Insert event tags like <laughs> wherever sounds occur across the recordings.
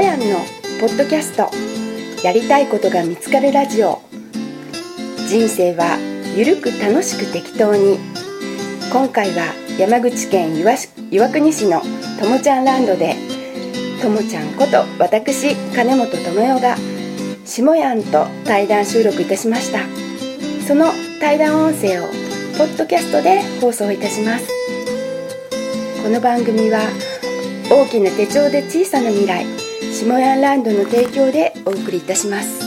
やんのポッドキャストやりたいことが見つかるラジオ。人生はゆるく楽しく適当に。今回は山口県岩岩国市のともちゃんランドでともちゃんこと私金本智代が下やんと対談収録いたしました。その対談音声をポッドキャストで放送いたします。この番組は大きな手帳で小さな未来下ヤンランドの提供でお送りいたします。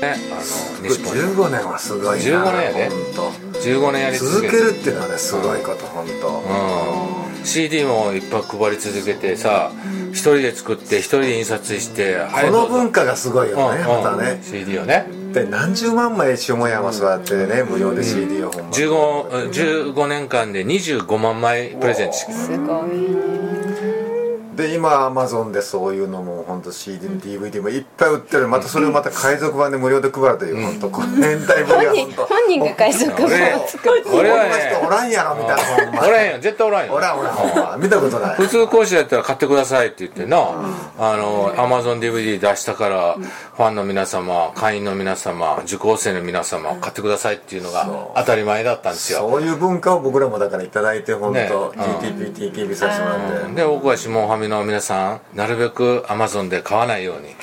ね、あの西本15年はすごいな15年やで。本15年やり当続けて。続けるっていうのはねすごいこと本当うん。CD もいっぱい配り続けてさ一人で作って一人で印刷してこの文化がすごいよねうんうん。またね。CD をねで何十万枚下山座ってね無料で CD をほんま。15, 15年間で25万枚プレゼントしてきた。すごいで今アマゾンでそういうのも本当 CD も DVD もいっぱい売ってる。またそれをまた海賊版で無料で配るという本当この年代ぶりは本人本当本人が海賊版を作る。俺は人おねらんやろみたいなおらんよ。絶対おらんよ。おらんおらん見たことない。普通講師だったら買ってくださいって言ってな、あの、アマゾン DVD 出したから、ファンの皆様、会員の皆様、受講生の皆様、買ってくださいっていうのが当たり前だったんですよ。そういう文化を僕らもだからいただいて本ね。当うん。TTP、TKB させてもらって。で、僕は下ファミの皆さん、なるべくアマゾンで買わないように。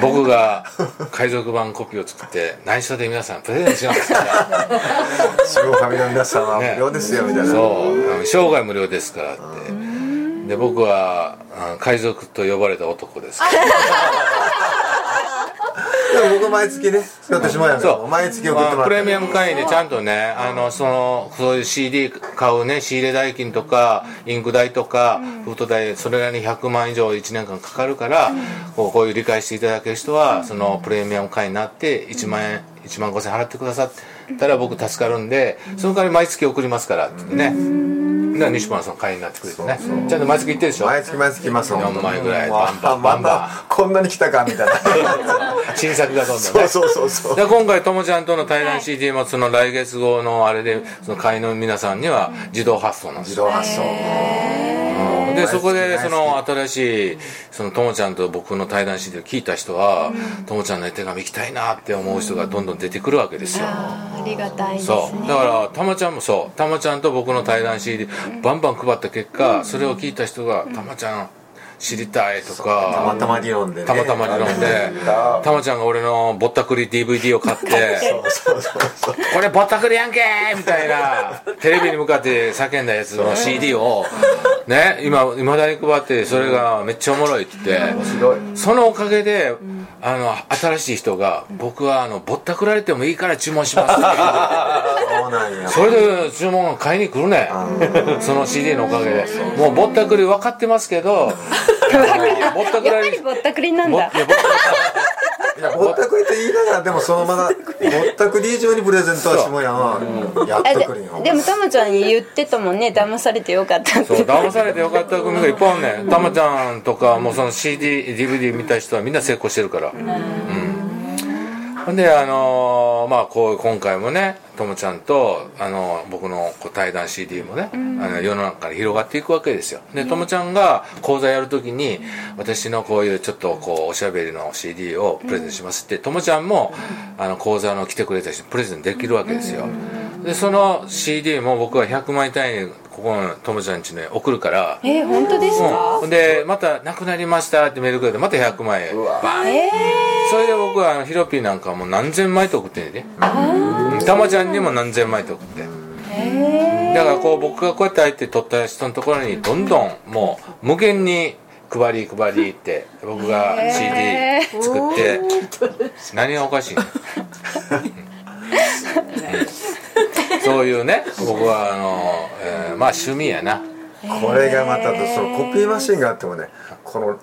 僕が海賊版コピーを作って、内緒で皆さんプレゼントしますから。白ファミの皆さんは無料ですよみたいな、そう、生涯無料ですからって。で、僕は、あ海賊と呼ばれた男ですから。でも僕毎月ね使ってしまうやんそう。毎月送ってもらって。まあプレミアム会員でちゃんとねあのそのそういう CD 買うね仕入れ代金とかインク代とか封筒代それらに100万以上1年間かかるからこうこういう理解していただける人はそのプレミアム会員になって1万円1万5000円払ってくださったら僕助かるんでその代わり毎月送りますからって言ってねだから西村さん会員になってくれてね。ちゃんと毎月行ってるでしょ？毎月毎月来ます本当4枚ぐらいわバンバンまバン。バンたこんなに来たかみたいな。<laughs> 新作がどんどんね。そうそうそうそう。で今回ともちゃんとの対談 CD もその来月号のあれでその会員の皆さんには自動発送なんですよ。自動発送でそこでその新しいそのともちゃんと僕の対談 CD を聞いた人はともちゃんの絵手紙行きたいなって思う人がどんどん出てくるわけですよ。ありがたいですそう。だからたまちゃんもそう。たまちゃんと僕の対談 CD バンバン配った結果それを聞いた人が「たまちゃん知りたい」とたかまたま理論でね。たまたま理論で。たまちゃんが俺のぼったくり DVD を買って。そうそうそう「これぼったくりやんけ!」みたいな。テレビに向かって叫んだやつの CD を。ね今いまだに配ってそれがめっちゃおもろいってそのおかげであの新しい人が「僕はあのぼったくられてもいいから注文します」そうなんや。それで注文が買いに来るね。その CD のおかげで。もうぼったくり分かってますけどぼったくやっぱらぼったくりなんだ。ぼいやぼったいやぼったくりって言いながらでもそのままぼったくり。以上にプレゼントは下やん。はやあってくるんよででもたまちゃんに言ってたもんね。騙されてよかったそう騙されてよかった組がいっぱいあるねん。たまちゃんとかもうその CDDVD 見た人はみんな成功してるから。うんであのーまあこう今回もねともちゃんとあの僕のこう対談 CD もね、あの世の中から広がっていくわけですよ。でともちゃんが講座やるときに私のこういうちょっとこうおしゃべりの CD をプレゼントしますってともちゃんもあの講座の来てくれた人にプレゼントできるわけですよ。でその CD も僕は100枚単位にここのともちゃん家に送るから。えー、本当ですか、うん、でまた「なくなりました」ってメールくれてまた100枚。バーン。えそれで僕はあのヒロピーなんかもう何千枚と送ってんねんたまちゃんにも何千枚と送って。だからこう僕がこうやって相手取った人のところにどんどんもう無限に配り配りって僕が CD 作って。何がおかしい <laughs> そういうね僕はあの、えーまあ趣味やな。これがまたそのコピーマシンがあってもねこの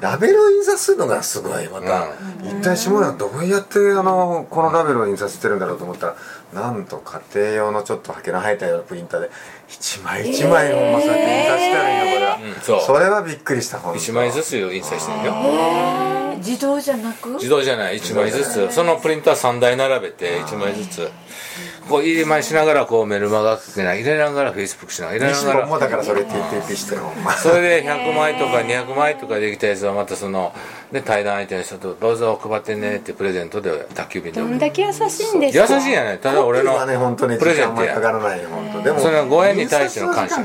ラベルを印刷するのがすごいまた、一体下田どうやってあのこのラベルを印刷してるんだろうと思ったらなんと家庭用のちょっとハケの生えたようなプリンターで一枚一枚ほんまそうやって印刷してるんよこれは、うん。そう。それはびっくりしたほんと1枚ずつ印刷してるよ。ー自動じゃなく？自動じゃない。1枚ずつ。そのプリンター3台並べて1枚ずつ。こう入れ前しながらこうメルマガ書けない。入れながらフェイスブックしながら入れながらもうだからそれ TTP してるそれで100枚とか200枚とかできたやつはまたそので対談相手の人と「どうぞ配ってね」ってプレゼントで宅急便で。どんだけ優しいんですか？優しいやねただ俺のはね本当にプレゼントや。かからないよ本当。でもそれはご縁に対しての感謝。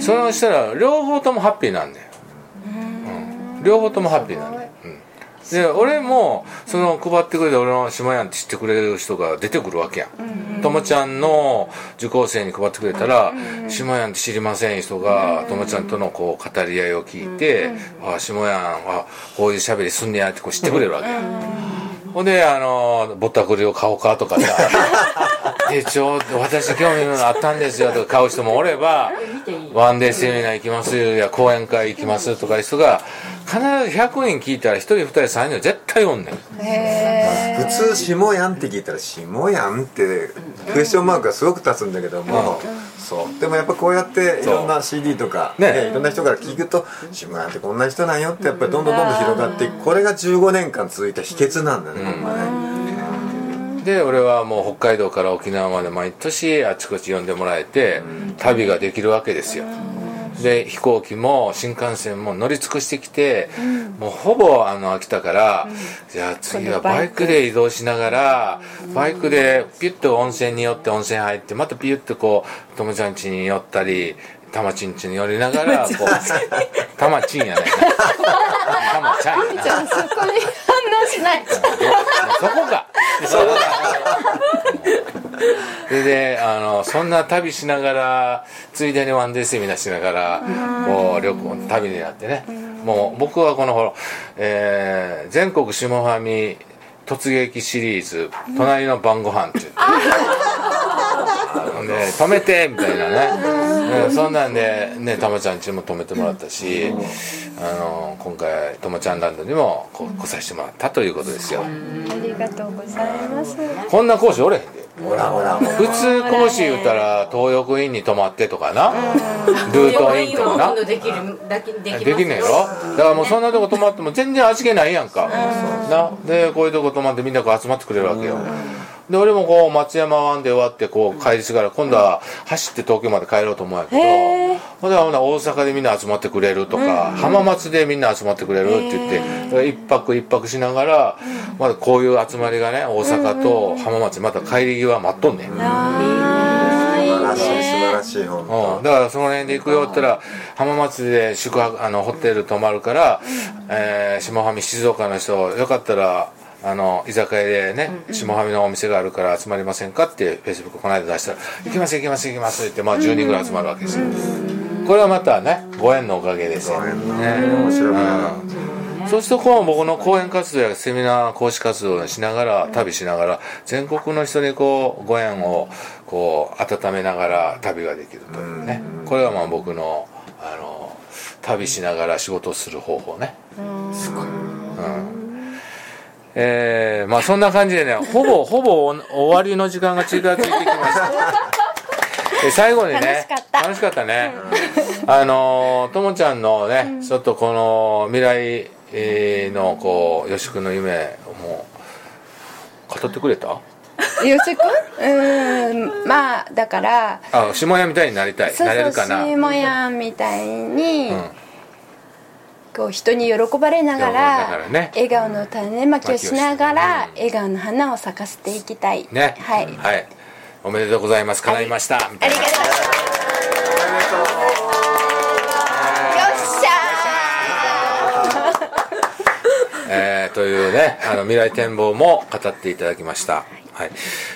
それをしたら両方ともハッピーなんだよ、うん、両方ともハッピーなんだよ、うん、で俺もその配ってくれて俺の島やんって知ってくれる人が出てくるわけやん。ともちゃんの受講生に配ってくれたら島やんって知りません人がともちゃんとのこう語り合いを聞いて「あ島やんあこういう喋りすんねや」ってこう知ってくれるわけほんであのぼったくりを買おうかとかさ「<laughs> 手帳私興味のあったんですよ」とか買う人もおれば「ワンデーセミナー行きますよ」や講演会行きますとかいう人が必ず100人聞いたら1人2人3人は絶対おんねん。普通「下やん」って聞いたら「下やん」ってクエスチョンマークがすごく立つんだけども、そう。でもやっぱこうやっていろんな CD とか、ねねいろんな人から聞くと「下やんってこんな人なんよ」ってやっぱりどんどんどんどん広がっていく。これが15年間続いた秘訣なんだね、ほんまね。で俺はもう北海道から沖縄まで毎年あちこち呼んでもらえて旅ができるわけですよで飛行機も新幹線も乗り尽くしてきて、もうほぼあの秋田から、じゃあ次はバイク。で移動しながら、バイクでピュッと温泉に寄って温泉入ってまたピュッとこうともちゃん家に寄ったりたまちん家に寄りながらこうたまちんやねたまちゃん <laughs> やな。そこに反応しない。でそこかそこかでであのそんな旅しながらついでにワンデーセミナーしながらこう旅行旅になってね。もう僕はこのほら、えー全国下ファミ突撃シリーズ「隣の晩ご飯っていう。ほんで止めてみたいなね、うん。そんなんでねたまちゃんちも止めてもらったし、あの今回ともちゃんランドにもこう来させてもらったということですよ、ありがとうございます。こんな講師おれへんで。ほらほら普通講師言うたら東横インに泊まってとかな。ルートインとかな。できるだけできますできんねんやろ？だからもうそんなとこ泊まっても全然味気ないやんか。な。でこういうとこ泊まってみんなこう集まってくれるわけよで俺もこう松山湾で終わってこう帰りしがら今度は走って東京まで帰ろうと思うんやけどほんでほんなら大阪でみんな集まってくれるとか浜松でみんな集まってくれるって言って一泊一泊しながらまだこういう集まりがね大阪と浜松また帰り際待っとんねん。素晴らしい素晴らしい本当うん、だからその辺で行くよって言ったら浜松で宿泊あのホテル泊まるから、えー下ファミ静岡の人よかったらあの居酒屋でね、下ファミのお店があるから集まりませんかってフェイスブックこの間出したら「行きます行きます行きます」って言って、まあ、10人ぐらい集まるわけですよ、これはまたねご縁のおかげですよ、ご縁のね面白くなるうん。そうするとこう僕の講演活動やセミナー講師活動をしながら旅しながら全国の人にこうご縁をこう温めながら旅ができるというね。これはまあ僕のあの旅しながら仕事をする方法ね。すごい、うんえーまあそんな感じでねほぼほぼお終わりの時間が近づいてきました。で <laughs> 最後にね楽しかった。楽しかったね、あのともちゃんのね、ちょっとこの未来えーのこうよし君の夢をもう語ってくれた？よしくんうーん。まあだからあ下屋みたいになりたい。そうなれそうるかな。しもやんみたいに、うんこう人に喜ばれながらね。笑顔の種まきをしながら、うん。笑顔の花を咲かせていきたい。ね。はい、はい。おめでとうございます。叶いました。みたいなありがとう。よっしゃ <laughs> えーというねあの未来展望も語っていただきました、はい、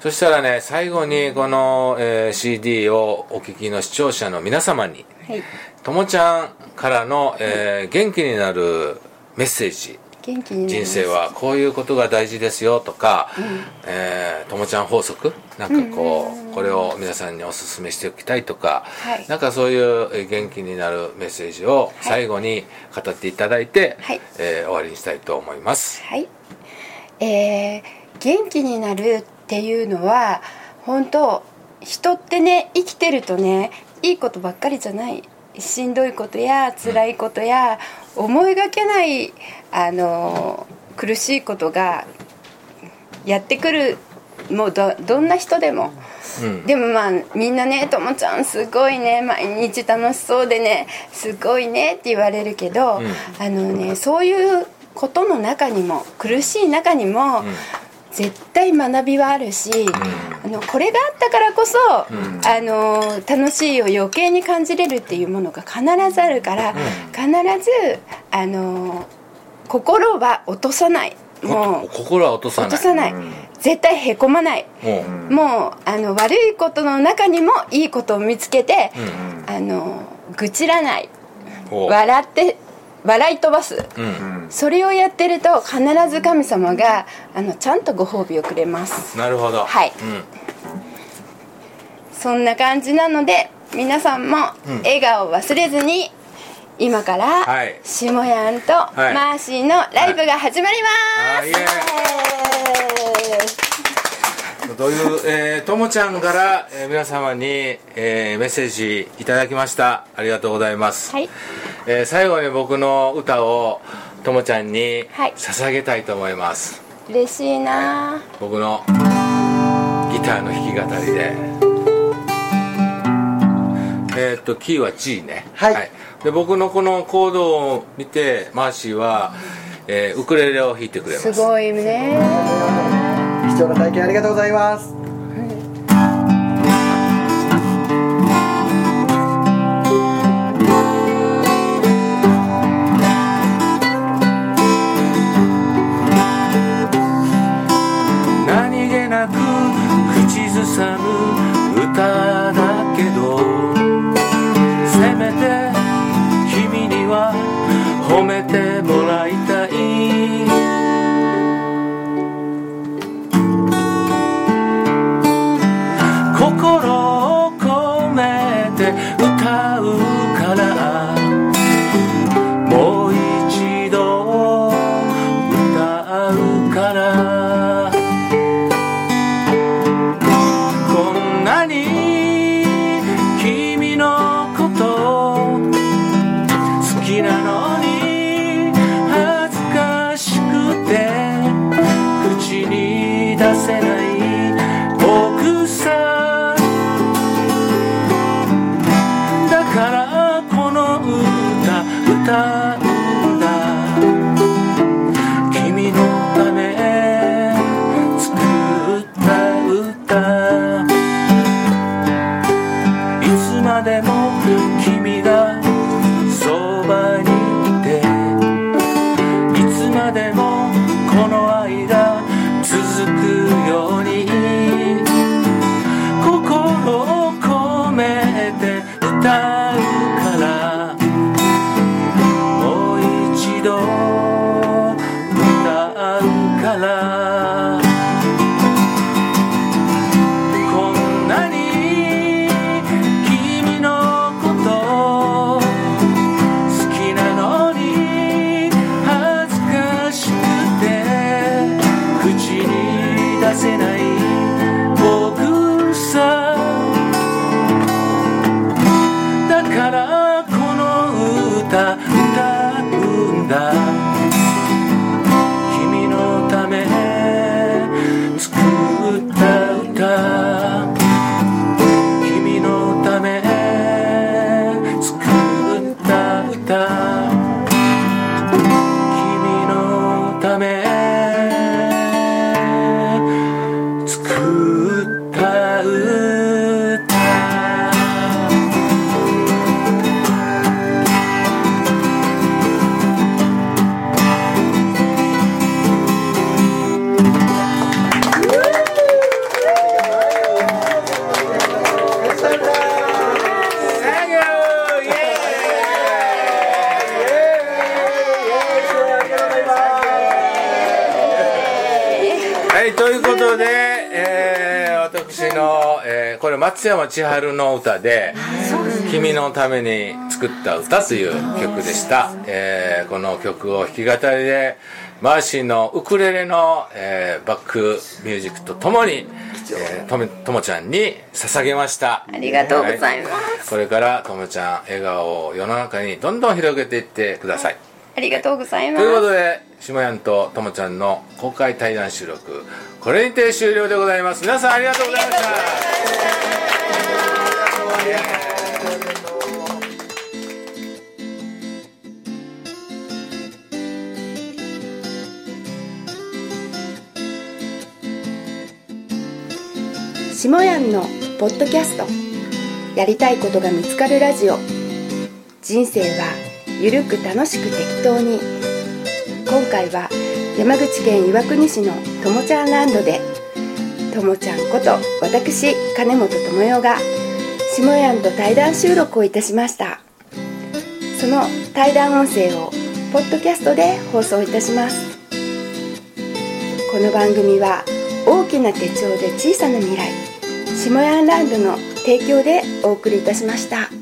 そしたらね最後にこの、えー CD をお聞きの視聴者の皆様にーはい。ともちゃんからの、えー元気になるメッセージ。元気に人生はこういうことが大事ですよとか、えーともちゃん法則？なんかこう、これを皆さんにお勧めしておきたいとか、はい。なんかそういうえー元気になるメッセージを最後に語っていただいて、はい。えー終わりにしたいと思います。はい、えー元気になるっていうのは本当人ってね生きてるとねいいことばっかりじゃない。しんどいことや辛いことや思いがけないあの苦しいことがやってくる。もうどどんな人でも、うん。でもまあみんなね「ともちゃんすごいね毎日楽しそうでねすごいね」って言われるけど、ん。あのねそういうことの中にも苦しい中にも、絶対学びはあるし、あのこれがあったからこそ、あの楽しいを余計に感じれるっていうものが必ずあるから、必ずあの心は落とさない。もう心は落とさない。落とさない、絶対へこまない、もうもうあの悪いことの中にもいいことを見つけて、あの愚痴らない。笑って笑い飛ばす、うん。それをやってると必ず神様があのちゃんとご褒美をくれます。なるほど。はい。うん。そんな感じなので皆さんも笑顔を忘れずに今からはい。しもやんとい。マーシーのライブが始まります、あイエーイという、えーともちゃんから、えー皆様に、えーメッセージいただきました。ありがとうございます、はい。えー最後に僕の歌をともちゃんにはい。捧げたいと思います、嬉しいな。僕のギターの弾き語りで。えーっとキーは G ね。はい。で僕のこのコードを見てマーシーは、えーウクレレを弾いてくれます。すごいね貴重な体験ありがとうございます。何気なく口ずさむに出せに出せの、えーこれ松山千春の歌で「君のために作った歌」という曲でした、えーこの曲を弾き語りでマーシーのウクレレの、えーバックミュージックとともにえーとめともちゃんに捧げました。ありがとうございます。はこれからともちゃん笑顔を世の中にどんどん広げていってください。ありがとうございまというこすとでしもやんとともちゃんの公開対談収録。これにて終了でございます。皆さんありがとうございました。しもやんのポッドキャスト。やりたいことが見つかるラジオ。人生はゆるく楽しく適当に。今回は山口県岩国市のともちゃんランドでともちゃんこと私金本智代がしもやんと対談収録をいたしましたその対談音声をポッドキャストで放送いたしますこの番組は大きな手帳で小さな未来下ヤンランドの提供でお送りいたしました。